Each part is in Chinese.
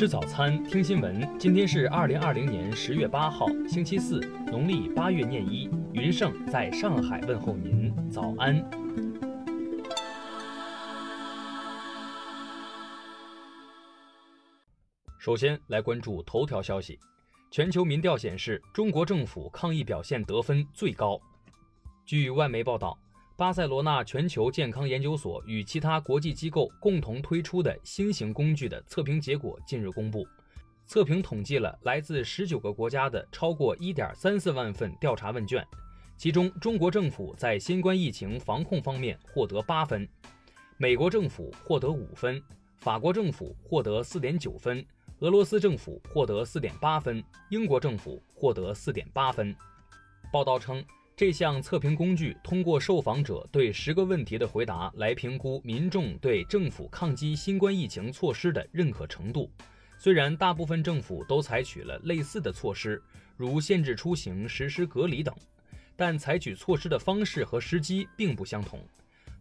吃早餐，听新闻。今天是二零二零年十月八号，星期四，农历八月廿一。云盛在上海问候您，早安。首先来关注头条消息。全球民调显示，中国政府抗疫表现得分最高。据外媒报道。巴塞罗那全球健康研究所与其他国际机构共同推出的新型工具的测评结果近日公布。测评统计了来自十九个国家的超过一点三四万份调查问卷，其中中国政府在新冠疫情防控方面获得八分，美国政府获得五分，法国政府获得四点九分，俄罗斯政府获得四点八分，英国政府获得四点八分。报道称。这项测评工具通过受访者对十个问题的回答来评估民众对政府抗击新冠疫情措施的认可程度。虽然大部分政府都采取了类似的措施，如限制出行、实施隔离等，但采取措施的方式和时机并不相同。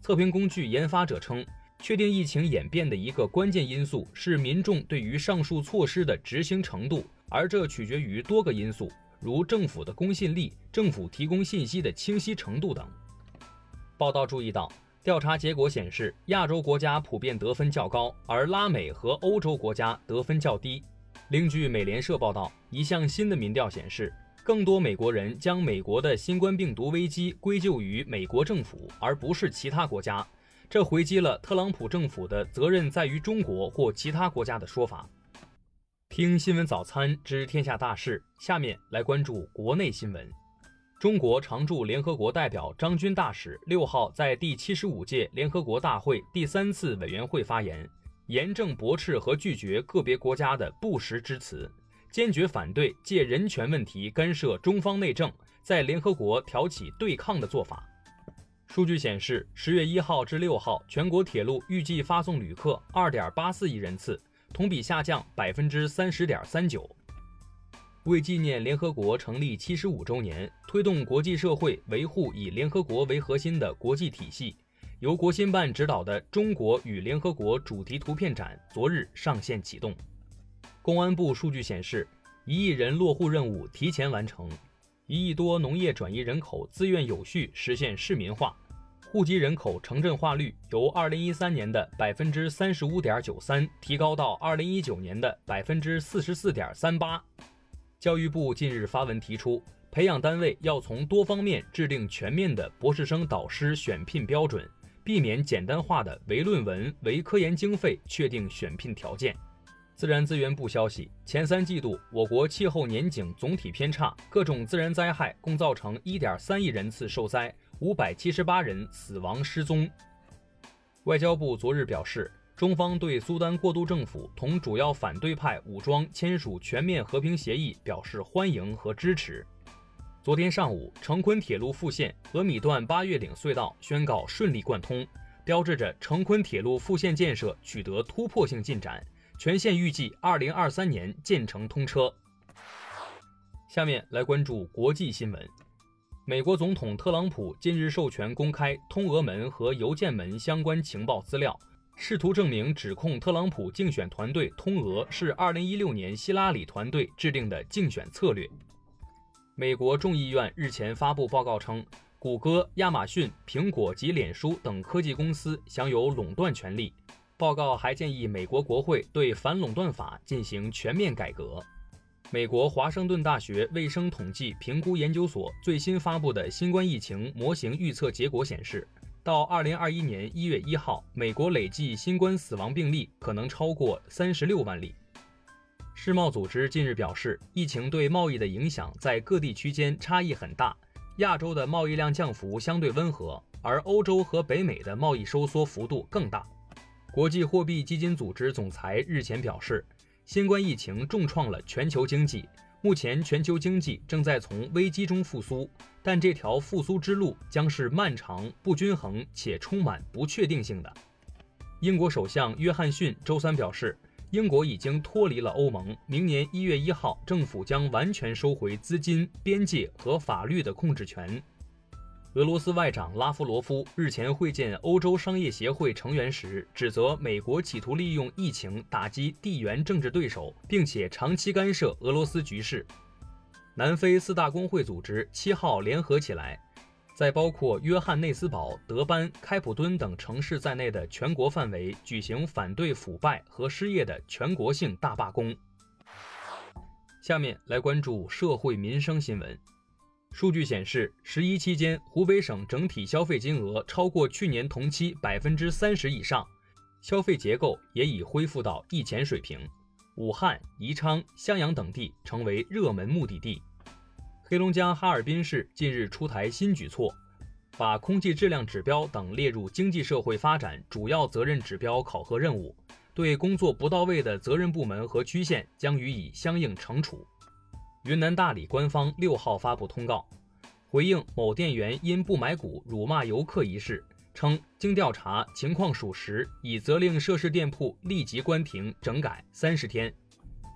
测评工具研发者称，确定疫情演变的一个关键因素是民众对于上述措施的执行程度，而这取决于多个因素。如政府的公信力、政府提供信息的清晰程度等。报道注意到，调查结果显示，亚洲国家普遍得分较高，而拉美和欧洲国家得分较低。另据美联社报道，一项新的民调显示，更多美国人将美国的新冠病毒危机归咎于美国政府，而不是其他国家。这回击了特朗普政府的责任在于中国或其他国家的说法。听新闻早餐知天下大事，下面来关注国内新闻。中国常驻联合国代表张军大使六号在第七十五届联合国大会第三次委员会发言，严正驳斥和拒绝个别国家的不实之词，坚决反对借人权问题干涉中方内政，在联合国挑起对抗的做法。数据显示，十月一号至六号，全国铁路预计发送旅客二点八四亿人次。同比下降百分之三十点三九。为纪念联合国成立七十五周年，推动国际社会维护以联合国为核心的国际体系，由国新办指导的“中国与联合国”主题图片展昨日上线启动。公安部数据显示，一亿人落户任务提前完成，一亿多农业转移人口自愿有序实现市民化。户籍人口城镇化率由二零一三年的百分之三十五点九三提高到二零一九年的百分之四十四点三八。教育部近日发文提出，培养单位要从多方面制定全面的博士生导师选聘标准，避免简单化的唯论文、唯科研经费确定选聘条件。自然资源部消息，前三季度我国气候年景总体偏差，各种自然灾害共造成一点三亿人次受灾。五百七十八人死亡失踪。外交部昨日表示，中方对苏丹过渡政府同主要反对派武装签署全面和平协议表示欢迎和支持。昨天上午，成昆铁路复线峨米段八月岭隧道宣告顺利贯通，标志着成昆铁路复线建设取得突破性进展，全线预计二零二三年建成通车。下面来关注国际新闻。美国总统特朗普近日授权公开通俄门和邮件门相关情报资料，试图证明指控特朗普竞选团队通俄是2016年希拉里团队制定的竞选策略。美国众议院日前发布报告称，谷歌、亚马逊、苹果及脸书等科技公司享有垄断权利。报告还建议美国国会对反垄断法进行全面改革。美国华盛顿大学卫生统计评估研究所最新发布的新冠疫情模型预测结果显示，到二零二一年一月一号，美国累计新冠死亡病例可能超过三十六万例。世贸组织近日表示，疫情对贸易的影响在各地区间差异很大，亚洲的贸易量降幅相对温和，而欧洲和北美的贸易收缩幅度更大。国际货币基金组织总裁日前表示。新冠疫情重创了全球经济，目前全球经济正在从危机中复苏，但这条复苏之路将是漫长、不均衡且充满不确定性的。英国首相约翰逊周三表示，英国已经脱离了欧盟，明年一月一号，政府将完全收回资金、边界和法律的控制权。俄罗斯外长拉夫罗夫日前会见欧洲商业协会成员时，指责美国企图利用疫情打击地缘政治对手，并且长期干涉俄罗斯局势。南非四大工会组织七号联合起来，在包括约翰内斯堡、德班、开普敦等城市在内的全国范围举行反对腐败和失业的全国性大罢工。下面来关注社会民生新闻。数据显示，十一期间，湖北省整体消费金额超过去年同期百分之三十以上，消费结构也已恢复到疫前水平。武汉、宜昌、襄阳等地成为热门目的地。黑龙江哈尔滨市近日出台新举措，把空气质量指标等列入经济社会发展主要责任指标考核任务，对工作不到位的责任部门和区县将予以相应惩处。云南大理官方六号发布通告，回应某店员因不买股辱骂游客一事，称经调查情况属实，已责令涉事店铺立即关停整改三十天。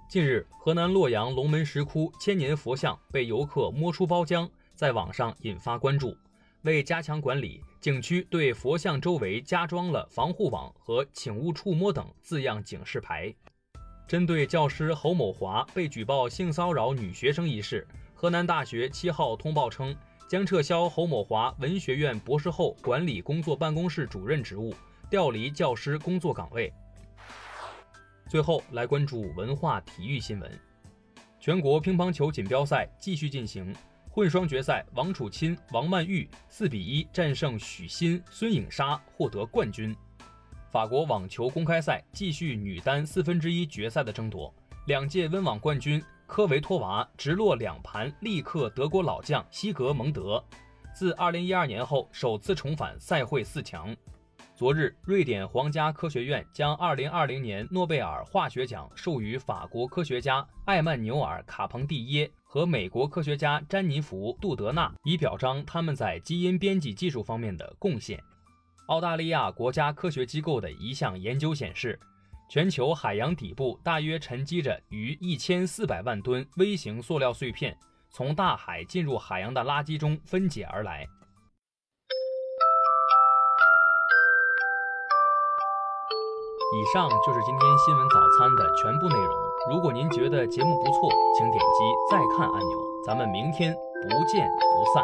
近日，河南洛阳龙门石窟千年佛像被游客摸出包浆，在网上引发关注。为加强管理，景区对佛像周围加装了防护网和“请勿触摸”等字样警示牌。针对教师侯某华被举报性骚扰女学生一事，河南大学七号通报称，将撤销侯某华文学院博士后管理工作办公室主任职务，调离教师工作岗位。最后来关注文化体育新闻，全国乒乓球锦标赛继续进行，混双决赛，王楚钦、王曼玉四比一战胜许昕、孙颖莎，获得冠军。法国网球公开赛继续女单四分之一决赛的争夺，两届温网冠军科维托娃直落两盘力克德国老将西格蒙德，自2012年后首次重返赛会四强。昨日，瑞典皇家科学院将2020年诺贝尔化学奖授予法国科学家艾曼纽尔·卡彭蒂耶和美国科学家詹妮弗·杜德纳，以表彰他们在基因编辑技术方面的贡献。澳大利亚国家科学机构的一项研究显示，全球海洋底部大约沉积着逾一千四百万吨微型塑料碎片，从大海进入海洋的垃圾中分解而来。以上就是今天新闻早餐的全部内容。如果您觉得节目不错，请点击再看按钮。咱们明天不见不散。